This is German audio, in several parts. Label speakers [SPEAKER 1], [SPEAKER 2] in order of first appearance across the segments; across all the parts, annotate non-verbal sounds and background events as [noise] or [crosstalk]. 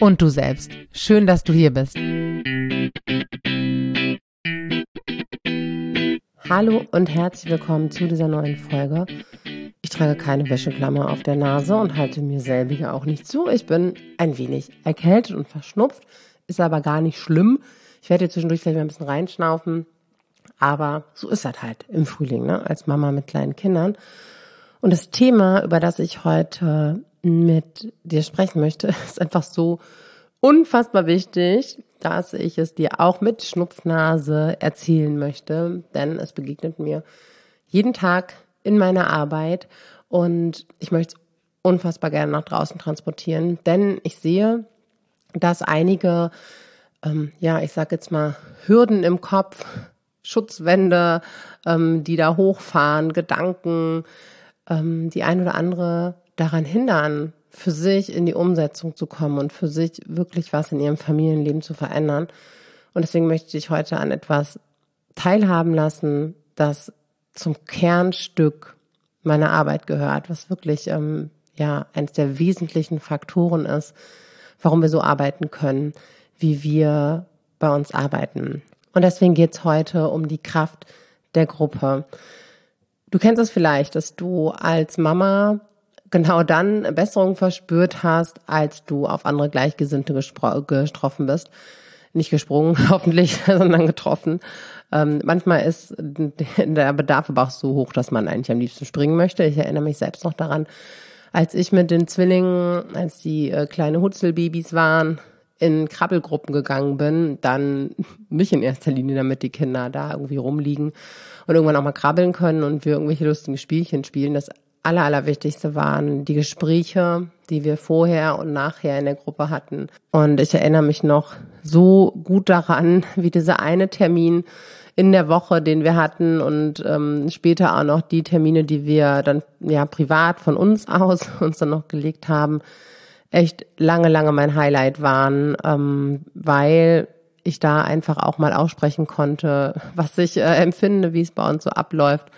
[SPEAKER 1] und du selbst. Schön, dass du hier bist. Hallo und herzlich willkommen zu dieser neuen Folge. Ich trage keine Wäscheklammer auf der Nase und halte mir selbige auch nicht zu. Ich bin ein wenig erkältet und verschnupft, ist aber gar nicht schlimm. Ich werde zwischendurch vielleicht mal ein bisschen reinschnaufen, aber so ist das halt im Frühling, ne? als Mama mit kleinen Kindern. Und das Thema, über das ich heute mit dir sprechen möchte, [laughs] ist einfach so unfassbar wichtig, dass ich es dir auch mit Schnupfnase erzählen möchte, denn es begegnet mir jeden Tag in meiner Arbeit und ich möchte es unfassbar gerne nach draußen transportieren, denn ich sehe, dass einige, ähm, ja, ich sag jetzt mal, Hürden im Kopf, Schutzwände, ähm, die da hochfahren, Gedanken, ähm, die ein oder andere daran hindern, für sich in die Umsetzung zu kommen und für sich wirklich was in ihrem Familienleben zu verändern. Und deswegen möchte ich heute an etwas teilhaben lassen, das zum Kernstück meiner Arbeit gehört, was wirklich ähm, ja eines der wesentlichen Faktoren ist, warum wir so arbeiten können, wie wir bei uns arbeiten. Und deswegen geht es heute um die Kraft der Gruppe. Du kennst es vielleicht, dass du als Mama genau dann Besserung verspürt hast, als du auf andere Gleichgesinnte getroffen bist. Nicht gesprungen, [laughs] hoffentlich, sondern getroffen. Ähm, manchmal ist der Bedarf aber auch so hoch, dass man eigentlich am liebsten springen möchte. Ich erinnere mich selbst noch daran, als ich mit den Zwillingen, als die äh, kleine Hutzelbabys waren, in Krabbelgruppen gegangen bin, dann [laughs] mich in erster Linie, damit die Kinder da irgendwie rumliegen und irgendwann auch mal krabbeln können und wir irgendwelche lustigen Spielchen spielen. Das aller, allerwichtigste waren die Gespräche, die wir vorher und nachher in der Gruppe hatten. Und ich erinnere mich noch so gut daran, [laughs] wie dieser eine Termin in der Woche, den wir hatten und ähm, später auch noch die Termine, die wir dann ja privat von uns [laughs] aus uns dann noch gelegt haben, echt lange, lange mein Highlight waren, ähm, weil ich da einfach auch mal aussprechen konnte, [laughs] was ich äh, empfinde, wie es bei uns so abläuft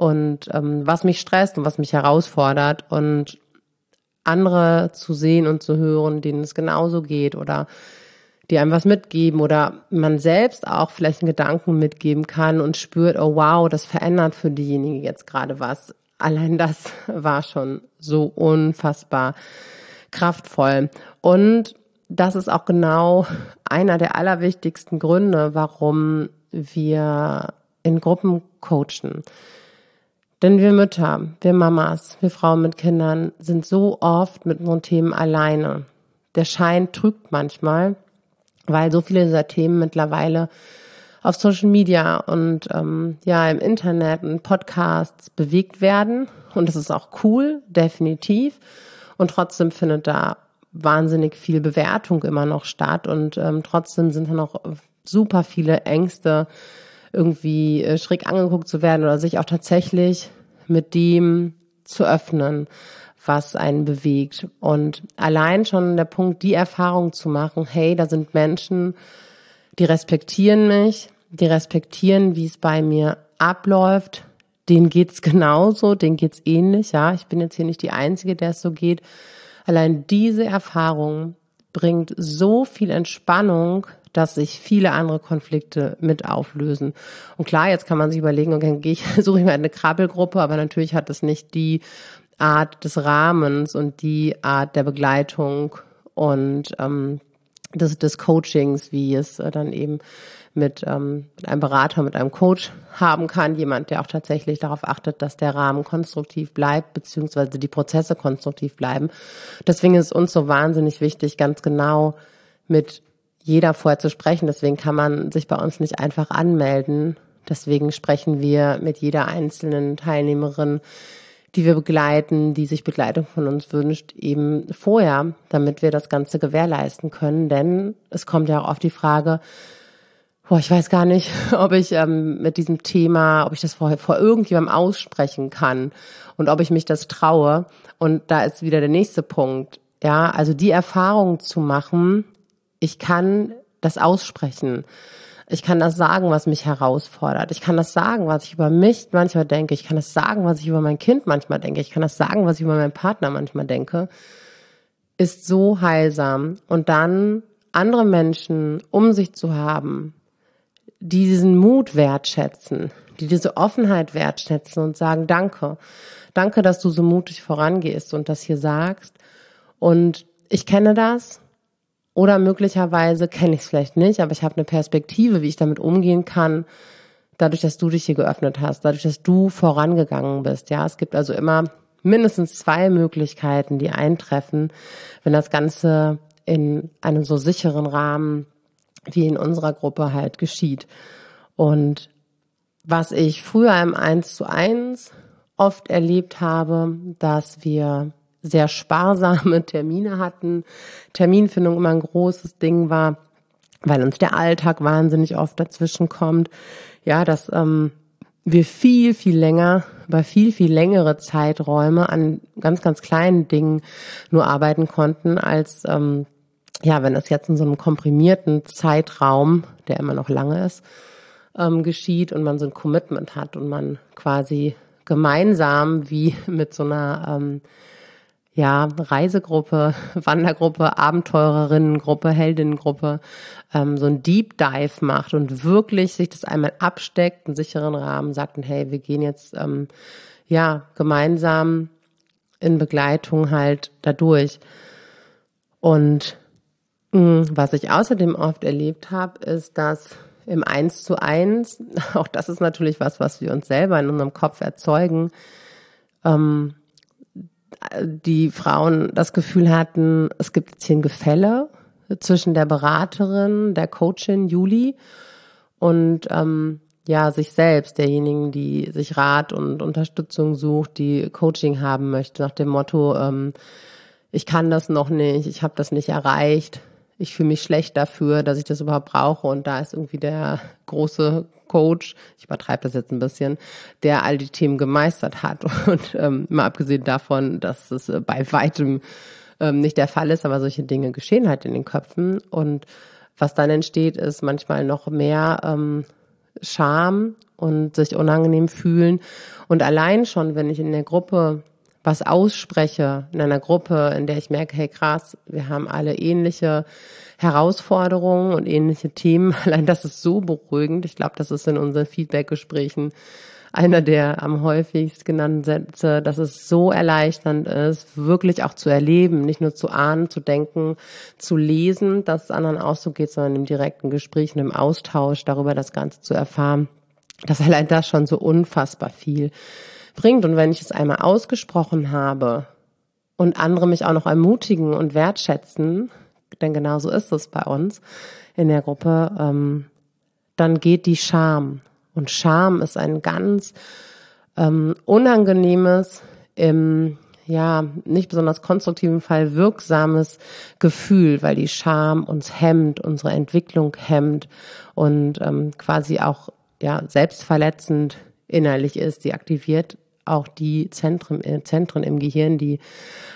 [SPEAKER 1] und ähm, was mich stresst und was mich herausfordert und andere zu sehen und zu hören, denen es genauso geht oder die einem was mitgeben oder man selbst auch vielleicht einen Gedanken mitgeben kann und spürt, oh wow, das verändert für diejenige jetzt gerade was. Allein das [laughs] war schon so unfassbar kraftvoll. Und das ist auch genau einer der allerwichtigsten Gründe, warum wir in Gruppen coachen. Denn wir Mütter, wir Mamas, wir Frauen mit Kindern sind so oft mit unseren Themen alleine. Der Schein trügt manchmal, weil so viele dieser Themen mittlerweile auf Social Media und ähm, ja im Internet und Podcasts bewegt werden. Und das ist auch cool, definitiv. Und trotzdem findet da wahnsinnig viel Bewertung immer noch statt und ähm, trotzdem sind da noch super viele Ängste irgendwie äh, schräg angeguckt zu werden oder sich auch tatsächlich mit dem zu öffnen, was einen bewegt. Und allein schon der Punkt, die Erfahrung zu machen, hey, da sind Menschen, die respektieren mich, die respektieren, wie es bei mir abläuft, denen geht's genauso, denen geht's ähnlich, ja. Ich bin jetzt hier nicht die Einzige, der es so geht. Allein diese Erfahrung bringt so viel Entspannung dass sich viele andere Konflikte mit auflösen. Und klar, jetzt kann man sich überlegen, okay, gehe ich, [laughs] suche ich mir eine Krabbelgruppe, aber natürlich hat das nicht die Art des Rahmens und die Art der Begleitung und ähm, des, des Coachings, wie es äh, dann eben mit, ähm, mit einem Berater, mit einem Coach haben kann. Jemand, der auch tatsächlich darauf achtet, dass der Rahmen konstruktiv bleibt, beziehungsweise die Prozesse konstruktiv bleiben. Deswegen ist es uns so wahnsinnig wichtig, ganz genau mit jeder vorher zu sprechen. Deswegen kann man sich bei uns nicht einfach anmelden. Deswegen sprechen wir mit jeder einzelnen Teilnehmerin die wir begleiten, die sich Begleitung von uns wünscht, eben vorher, damit wir das Ganze gewährleisten können. Denn es kommt ja auch auf die Frage, boah, ich weiß gar nicht, [laughs] ob ich ähm, mit diesem Thema, ob ich das vor, vor irgendjemandem aussprechen kann und ob ich mich das traue. Und da ist wieder der nächste Punkt. Ja, also die Erfahrung zu machen, ich kann das aussprechen. Ich kann das sagen, was mich herausfordert. Ich kann das sagen, was ich über mich manchmal denke. Ich kann das sagen, was ich über mein Kind manchmal denke. Ich kann das sagen, was ich über meinen Partner manchmal denke. Ist so heilsam. Und dann andere Menschen um sich zu haben, die diesen Mut wertschätzen, die diese Offenheit wertschätzen und sagen, danke. Danke, dass du so mutig vorangehst und das hier sagst. Und ich kenne das oder möglicherweise kenne ich es vielleicht nicht, aber ich habe eine Perspektive, wie ich damit umgehen kann, dadurch, dass du dich hier geöffnet hast, dadurch, dass du vorangegangen bist. Ja, es gibt also immer mindestens zwei Möglichkeiten, die eintreffen, wenn das Ganze in einem so sicheren Rahmen wie in unserer Gruppe halt geschieht. Und was ich früher im Eins zu eins oft erlebt habe, dass wir sehr sparsame [laughs] Termine hatten. Terminfindung immer ein großes Ding war, weil uns der Alltag wahnsinnig oft dazwischen kommt. Ja, dass ähm, wir viel, viel länger, über viel, viel längere Zeiträume an ganz, ganz kleinen Dingen nur arbeiten konnten, als ähm, ja, wenn das jetzt in so einem komprimierten Zeitraum, der immer noch lange ist, ähm, geschieht und man so ein Commitment hat und man quasi gemeinsam wie [laughs] mit so einer ähm, ja, Reisegruppe, [laughs] Wandergruppe, Abenteurerinnengruppe, Heldinnengruppe ähm, so ein Deep Dive macht und wirklich sich das einmal absteckt, einen sicheren Rahmen, sagt, hey, wir gehen jetzt ähm, ja gemeinsam in Begleitung halt dadurch. Und mh, mm, was ich außerdem oft erlebt habe, ist, dass im Eins zu eins, [laughs] auch das ist natürlich was, was wir uns selber in unserem Kopf erzeugen, ähm, die Frauen das Gefühl hatten, es gibt jetzt hier ein Gefälle zwischen der Beraterin, der Coachin Juli und ähm, ja sich selbst, derjenigen, die sich Rat und Unterstützung sucht, die Coaching haben möchte, nach dem Motto, ähm, ich kann das noch nicht, ich habe das nicht erreicht, ich fühle mich schlecht dafür, dass ich das überhaupt brauche und da ist irgendwie der große Coach, ich übertreibe das jetzt ein bisschen, der all die Themen gemeistert hat. [laughs] Und ähm, mal abgesehen davon, dass es äh, bei weitem ähm, nicht der Fall ist, aber solche Dinge geschehen halt in den Köpfen. Und was dann entsteht, ist manchmal noch mehr ähm, Scham und sich unangenehm fühlen. Und allein schon, wenn ich in der Gruppe was ausspreche, in einer Gruppe, in der ich merke, hey krass, wir haben alle ähnliche Herausforderungen und ähnliche Themen. [laughs] Allein das ist so beruhigend. Ich glaube, das ist in unseren Feedback-Gesprächen einer der am häufigst genannten Sätze, dass es so erleichternd ist, wirklich auch zu erleben, nicht nur zu ahnen, zu denken, zu lesen, dass es anderen auch so geht, sondern im direkten Gespräch und im Austausch darüber das Ganze zu erfahren. dass allein das schon so unfassbar viel bringt. Und wenn ich es einmal ausgesprochen habe und andere mich auch noch ermutigen und wertschätzen, denn genau so ist es bei uns in der Gruppe, ähm, dann geht die Scham. Und Scham ist ein ganz ähm, unangenehmes, im ja nicht besonders konstruktiven Fall wirksames Gefühl, weil die Scham uns hemmt, unsere Entwicklung hemmt und ähm, quasi auch ja selbstverletzend innerlich ist. Sie aktiviert auch die Zentren, äh, Zentren im Gehirn, die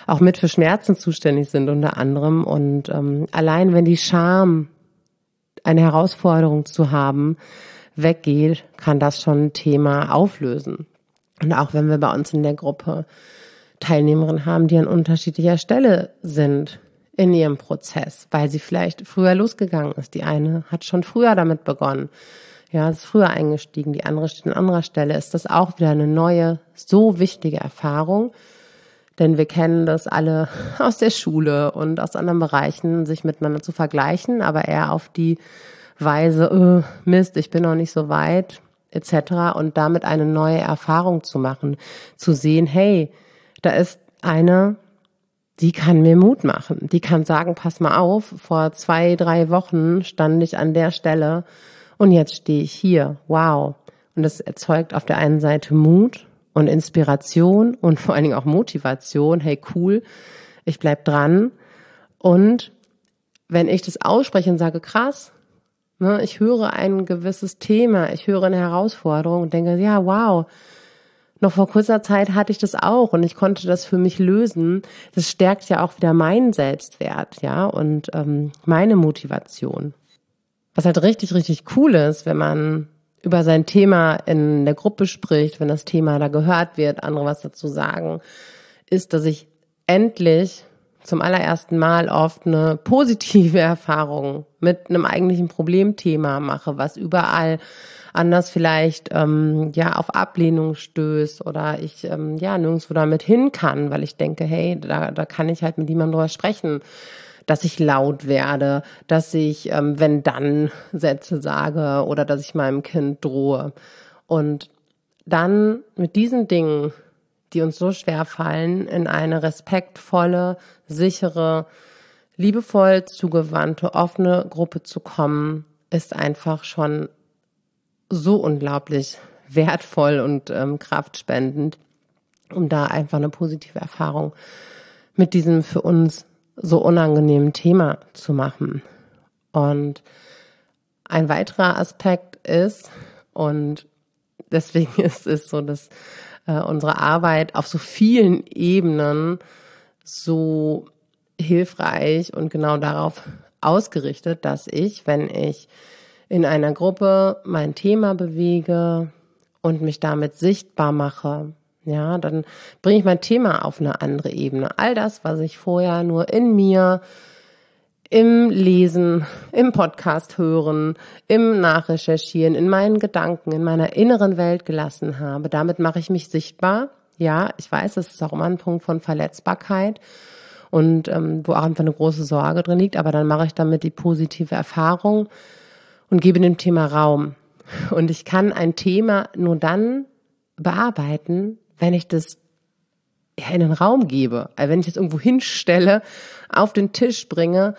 [SPEAKER 1] auch mit für Schmerzen zuständig sind unter anderem. Und ähm, allein wenn die Scham, eine Herausforderung zu haben, weggeht, kann das schon ein Thema auflösen. Und auch wenn wir bei uns in der Gruppe Teilnehmerinnen haben, die an unterschiedlicher Stelle sind in ihrem Prozess, weil sie vielleicht früher losgegangen ist. Die eine hat schon früher damit begonnen ja, ist früher eingestiegen, die andere steht an anderer Stelle, ist das auch wieder eine neue, so wichtige Erfahrung. Denn wir kennen das alle [laughs] aus der Schule und aus anderen Bereichen, sich miteinander zu vergleichen, aber eher auf die Weise, oh, Mist, ich bin noch nicht so weit, etc. Und damit eine neue Erfahrung zu machen, zu sehen, hey, da ist eine, die kann mir Mut machen. Die kann sagen, pass mal auf, vor zwei, drei Wochen stand ich an der Stelle und jetzt stehe ich hier. Wow. Und das erzeugt auf der einen Seite Mut und Inspiration und vor allen Dingen auch Motivation. Hey, cool, ich bleib dran. Und wenn ich das ausspreche und sage, krass, ne, ich höre ein gewisses Thema, ich höre eine Herausforderung und denke, ja, wow, noch vor kurzer Zeit hatte ich das auch und ich konnte das für mich lösen. Das stärkt ja auch wieder meinen Selbstwert, ja, und ähm, meine Motivation. Was halt richtig, richtig cool ist, wenn man über sein Thema in der Gruppe spricht, wenn das Thema da gehört wird, andere was dazu sagen, ist, dass ich endlich zum allerersten Mal oft eine positive [laughs] Erfahrung mit einem eigentlichen Problemthema mache, was überall anders vielleicht ähm, ja auf Ablehnung stößt oder ich ähm, ja nirgendwo damit hin kann, weil ich denke, hey, da, da kann ich halt mit jemandem drüber sprechen dass ich laut werde, dass ich, ähm, wenn dann Sätze sage oder dass ich meinem Kind drohe. Und dann mit diesen Dingen, die uns so schwer fallen, in eine respektvolle, sichere, liebevoll zugewandte, offene Gruppe zu kommen, ist einfach schon so unglaublich wertvoll und ähm, kraftspendend, um da einfach eine positive Erfahrung mit diesem für uns so unangenehmen Thema zu machen. Und ein weiterer Aspekt ist, und deswegen [laughs] ist es so, dass äh, unsere Arbeit auf so vielen Ebenen so hilfreich und genau darauf ausgerichtet, dass ich, wenn ich in einer Gruppe mein Thema bewege und mich damit sichtbar mache, ja, dann bringe ich mein Thema auf eine andere Ebene. All das, was ich vorher nur in mir, im Lesen, im Podcast hören, im Nachrecherchieren, in meinen Gedanken, in meiner inneren Welt gelassen habe, damit mache ich mich sichtbar. Ja, ich weiß, das ist auch immer ein Punkt von Verletzbarkeit und ähm, wo auch einfach eine große Sorge drin liegt, aber dann mache ich damit die positive Erfahrung und gebe dem Thema Raum. Und ich kann ein Thema nur dann bearbeiten, wenn ich das in den Raum gebe, also wenn ich es irgendwo hinstelle, auf den Tisch bringe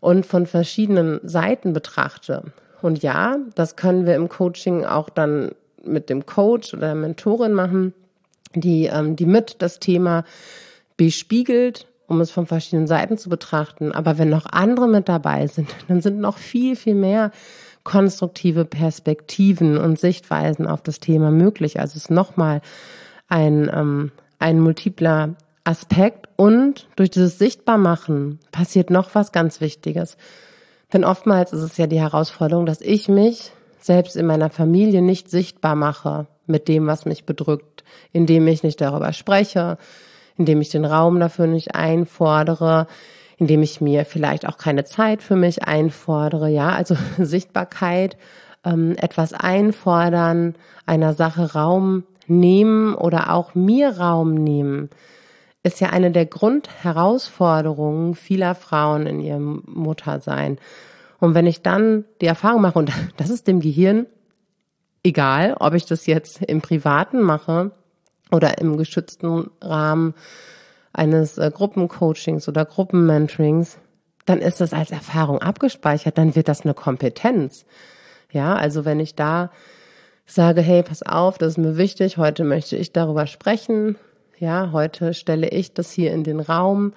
[SPEAKER 1] und von verschiedenen Seiten betrachte. Und ja, das können wir im Coaching auch dann mit dem Coach oder der Mentorin machen, die, ähm, die mit das Thema bespiegelt, um es von verschiedenen Seiten zu betrachten. Aber wenn noch andere mit dabei sind, dann sind noch viel, viel mehr konstruktive Perspektiven und Sichtweisen auf das Thema möglich. Also es ist nochmal ein, ähm, ein multipler Aspekt und durch dieses Sichtbarmachen passiert noch was ganz Wichtiges. Denn oftmals ist es ja die Herausforderung, dass ich mich selbst in meiner Familie nicht sichtbar mache mit dem, was mich bedrückt, indem ich nicht darüber spreche, indem ich den Raum dafür nicht einfordere, indem ich mir vielleicht auch keine Zeit für mich einfordere. Ja, also [laughs] Sichtbarkeit, ähm, etwas einfordern, einer Sache Raum nehmen oder auch mir Raum nehmen, ist ja eine der Grundherausforderungen vieler Frauen in ihrem Muttersein. Und wenn ich dann die Erfahrung mache, und [laughs] das ist dem Gehirn egal, ob ich das jetzt im Privaten mache oder im geschützten Rahmen eines äh, Gruppencoachings oder Gruppenmentorings, dann ist das als Erfahrung abgespeichert, dann wird das eine Kompetenz. Ja, also wenn ich da sage, hey, pass auf, das ist mir wichtig, heute möchte ich darüber sprechen. Ja, heute stelle ich das hier in den Raum,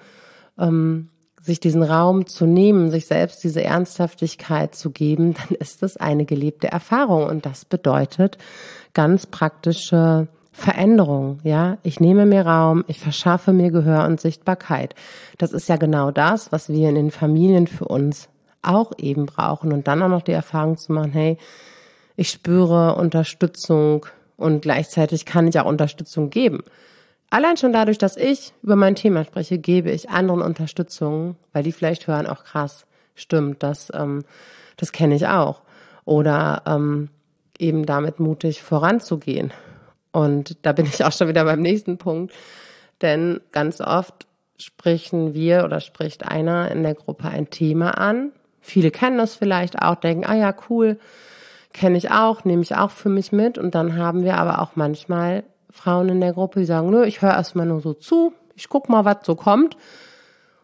[SPEAKER 1] ähm, sich diesen Raum zu nehmen, sich selbst diese Ernsthaftigkeit zu geben, [laughs] dann ist das eine gelebte Erfahrung und das bedeutet ganz praktische Veränderung, ja. Ich nehme mir Raum, ich verschaffe mir Gehör und Sichtbarkeit. Das ist ja genau das, was wir in den Familien für uns auch eben brauchen und dann auch noch die Erfahrung zu machen, hey, ich spüre Unterstützung und gleichzeitig kann ich auch Unterstützung geben. Allein schon dadurch, dass ich über mein Thema spreche, gebe ich anderen Unterstützung, weil die vielleicht hören, auch krass, stimmt, das, ähm, das kenne ich auch. Oder ähm, eben damit mutig voranzugehen. Und da bin ich auch schon wieder beim nächsten Punkt. Denn ganz oft sprechen wir oder spricht einer in der Gruppe ein Thema an. Viele kennen das vielleicht auch, denken, ah ja, cool, kenne ich auch, nehme ich auch für mich mit. Und dann haben wir aber auch manchmal Frauen in der Gruppe, die sagen, nö, ich höre erstmal nur so zu, ich guck mal, was so kommt.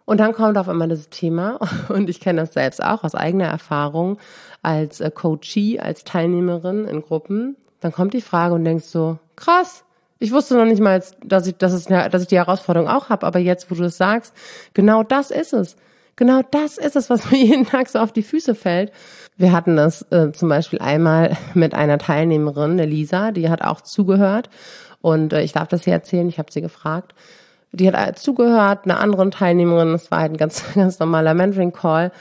[SPEAKER 1] Und dann kommt auf einmal das Thema, [laughs] und ich kenne das selbst auch aus eigener Erfahrung, als äh, Coachie, als Teilnehmerin in Gruppen, dann kommt die Frage und denkst so, krass, Ich wusste noch nicht mal, dass ich, dass, es, dass ich die Herausforderung auch habe, aber jetzt, wo du es sagst, genau das ist es. Genau das ist es, was [laughs] mir jeden Tag so auf die Füße fällt. Wir hatten das äh, zum Beispiel einmal [laughs] mit einer Teilnehmerin, der Lisa, die hat auch zugehört und äh, ich darf das hier erzählen, ich habe sie gefragt. Die hat äh, zugehört, eine andere Teilnehmerin, das war halt ein ganz, [laughs] ganz normaler Mentoring-Call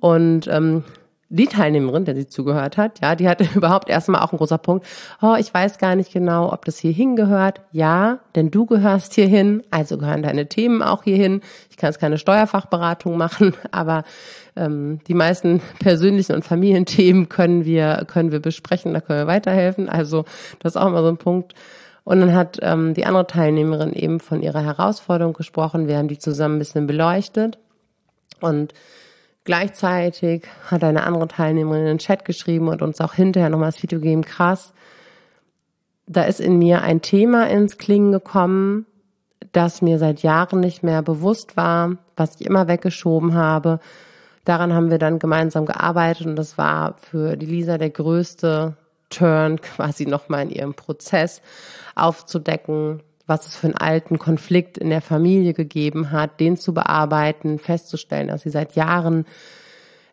[SPEAKER 1] und ähm, die Teilnehmerin, der sie zugehört hat, ja, die hatte [laughs] überhaupt erstmal auch ein großer Punkt. Oh, ich weiß gar nicht genau, ob das hier hingehört. Ja, denn du gehörst hierhin, also gehören deine Themen auch hierhin. Ich kann jetzt keine Steuerfachberatung machen, [laughs] aber ähm, die meisten [laughs] persönlichen und Familienthemen können wir können wir besprechen, da können wir weiterhelfen. Also das ist auch immer so ein Punkt. Und dann hat ähm, die andere Teilnehmerin eben von ihrer Herausforderung gesprochen. Wir haben die zusammen ein bisschen beleuchtet und Gleichzeitig hat eine andere Teilnehmerin in den Chat geschrieben und uns auch hinterher nochmal das Video gegeben, krass. Da ist in mir ein Thema ins Klingen gekommen, das mir seit Jahren nicht mehr bewusst war, was ich immer weggeschoben habe. Daran haben wir dann gemeinsam gearbeitet und das war für die Lisa der größte Turn [laughs] quasi nochmal in ihrem Prozess aufzudecken, was es für einen alten Konflikt in der Familie gegeben hat, den zu bearbeiten, festzustellen, dass sie seit Jahren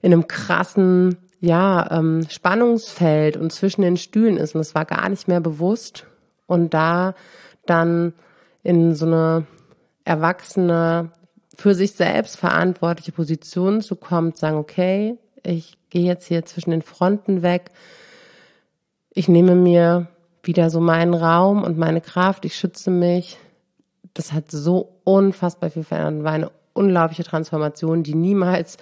[SPEAKER 1] in einem krassen, ja, ähm, Spannungsfeld und zwischen den Stühlen ist. Und es war gar nicht mehr bewusst. Und da dann in so eine erwachsene, für sich selbst verantwortliche Position zu kommen, zu sagen, okay, ich gehe jetzt hier zwischen den Fronten weg, ich nehme mir wieder so meinen Raum und meine Kraft, ich schütze mich. Das hat so unfassbar viel verändert. War eine unglaubliche Transformation, die niemals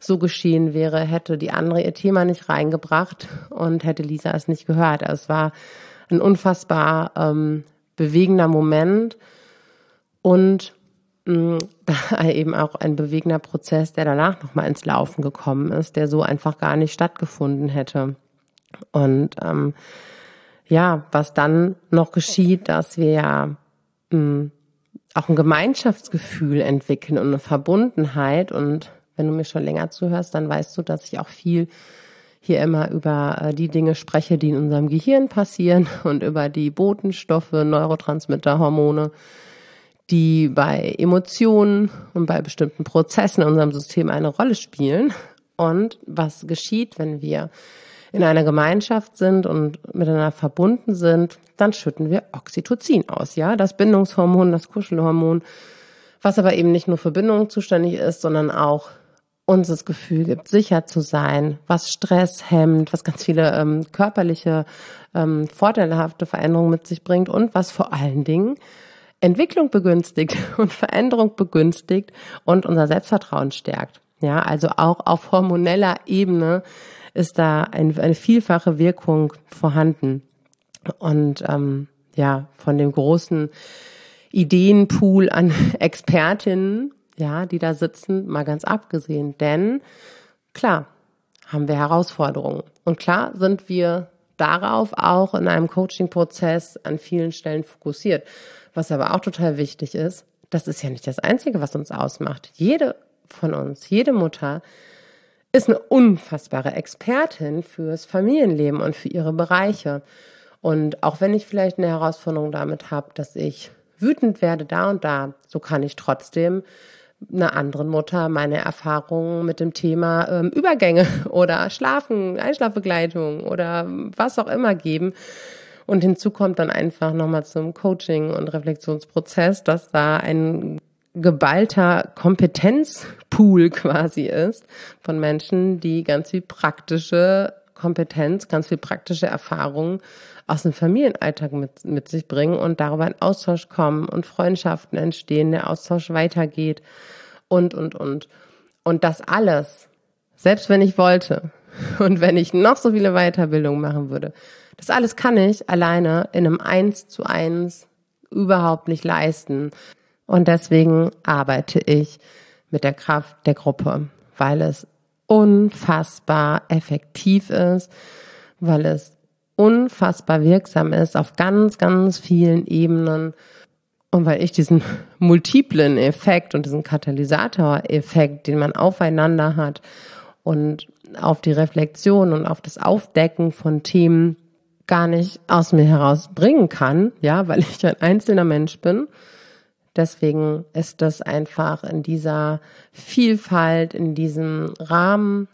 [SPEAKER 1] so geschehen wäre, hätte die andere ihr Thema nicht reingebracht und hätte Lisa es nicht gehört. Also es war ein unfassbar ähm, bewegender Moment und [laughs] mh, eben auch ein bewegender Prozess, der danach nochmal ins Laufen gekommen ist, der so einfach gar nicht stattgefunden hätte. Und ähm, ja, was dann noch geschieht, dass wir ja mh, hm, auch ein Gemeinschaftsgefühl entwickeln und eine Verbundenheit. Und wenn du mir schon länger zuhörst, dann weißt du, dass ich auch viel hier immer über äh, die Dinge spreche, die in unserem Gehirn passieren [laughs] und über die Botenstoffe, Neurotransmitter, Hormone, die bei Emotionen und bei bestimmten Prozessen in unserem System eine Rolle spielen. Und was geschieht, wenn wir in einer Gemeinschaft sind und miteinander verbunden sind, dann schütten wir Oxytocin aus, ja, das Bindungshormon, das Kuschelhormon, was aber eben nicht nur für Bindung zuständig ist, sondern auch uns das Gefühl gibt, sicher zu sein, was Stress hemmt, was ganz viele ähm, körperliche ähm, vorteilhafte Veränderungen mit sich bringt und was vor allen Dingen Entwicklung begünstigt [laughs] und Veränderung begünstigt und unser Selbstvertrauen stärkt. Ja, also auch auf hormoneller Ebene ist da ein, eine vielfache Wirkung vorhanden. Und ähm, ja, von dem großen Ideenpool an [laughs] Expertinnen, ja, die da sitzen, mal ganz abgesehen. Denn klar, haben wir Herausforderungen. Und klar sind wir darauf auch in einem Coaching-Prozess an vielen Stellen fokussiert. Was aber auch total wichtig ist, das ist ja nicht das Einzige, was uns ausmacht. Jede von uns, jede Mutter ist eine unfassbare Expertin fürs Familienleben und für ihre Bereiche. Und auch wenn ich vielleicht eine Herausforderung damit habe, dass ich wütend werde da und da, so kann ich trotzdem einer anderen Mutter meine Erfahrungen mit dem Thema ähm, Übergänge [laughs] oder Schlafen, Einschlafbegleitung oder was auch immer geben. Und hinzu kommt dann einfach nochmal zum Coaching und Reflexionsprozess, dass da ein geballter Kompetenzpool quasi ist von Menschen, die ganz viel praktische Kompetenz, ganz viel praktische Erfahrungen aus dem Familienalltag mit, mit sich bringen und darüber in Austausch kommen und Freundschaften entstehen, der Austausch weitergeht und, und, und. Und das alles, selbst wenn ich wollte [laughs] und wenn ich noch so viele Weiterbildungen machen würde, das alles kann ich alleine in einem Eins zu eins überhaupt nicht leisten. Und deswegen arbeite ich mit der Kraft der Gruppe, weil es unfassbar effektiv ist, weil es unfassbar wirksam ist auf ganz, ganz vielen Ebenen und weil ich diesen [laughs] multiplen Effekt und diesen Katalysator-Effekt, den man aufeinander hat und auf die Reflexion und auf das Aufdecken von Themen gar nicht aus mir herausbringen kann, ja, weil [laughs] ich ein einzelner Mensch bin. Deswegen ist das einfach in dieser Vielfalt, in diesem Rahmen,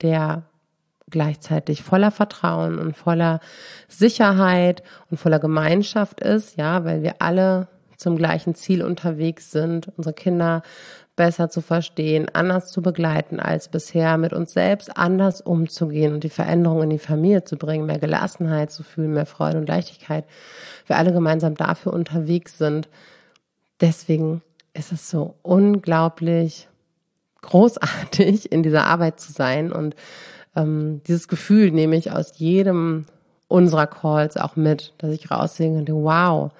[SPEAKER 1] der gleichzeitig voller Vertrauen und voller Sicherheit und voller Gemeinschaft ist, ja, weil wir alle zum gleichen Ziel unterwegs sind, unsere Kinder besser zu verstehen, anders zu begleiten als bisher, mit uns selbst anders umzugehen und die Veränderung in die Familie zu bringen, mehr Gelassenheit zu fühlen, mehr Freude und Leichtigkeit. Wir alle gemeinsam dafür unterwegs sind. Deswegen ist es so unglaublich großartig, in dieser Arbeit zu sein und ähm, dieses Gefühl nehme ich aus jedem unserer Calls auch mit, dass ich raussehe und denke, wow,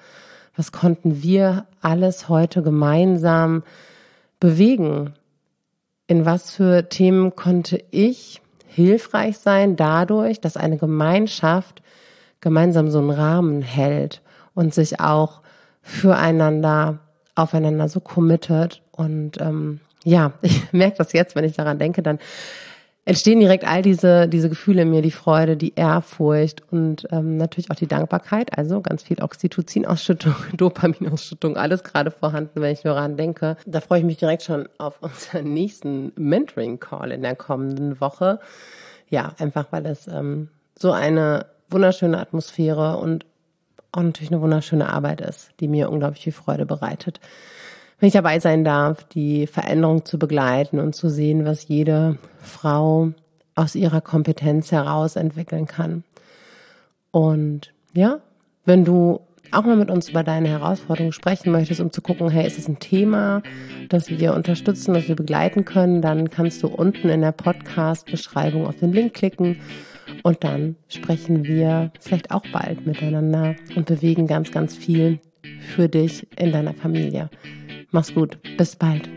[SPEAKER 1] was konnten wir alles heute gemeinsam bewegen? In was für Themen konnte ich hilfreich sein dadurch, dass eine Gemeinschaft gemeinsam so einen Rahmen hält und sich auch füreinander, aufeinander so committet. Und ähm, ja, [laughs] ich merke das jetzt, wenn ich daran denke, dann entstehen direkt all diese, diese Gefühle in mir, die Freude, die Ehrfurcht und ähm, natürlich auch die Dankbarkeit. Also ganz viel Oxytocin-Ausschüttung, [laughs] Dopaminausschüttung, alles gerade vorhanden, wenn ich nur daran denke. Da freue ich mich direkt schon auf unseren nächsten Mentoring-Call in der kommenden Woche. Ja, einfach weil es ähm, so eine wunderschöne Atmosphäre und auch natürlich eine wunderschöne Arbeit ist, die mir unglaublich viel Freude bereitet wenn ich dabei sein darf, die Veränderung zu begleiten und zu sehen, was jede Frau aus ihrer Kompetenz heraus entwickeln kann. Und ja, wenn du auch mal mit uns über deine Herausforderungen sprechen möchtest, um zu gucken, hey, ist es ein Thema, das wir unterstützen, das wir begleiten können, dann kannst du unten in der Podcast-Beschreibung auf den Link klicken und dann sprechen wir vielleicht auch bald miteinander und bewegen ganz, ganz viel für dich in deiner Familie. Mach's gut. Bis bald.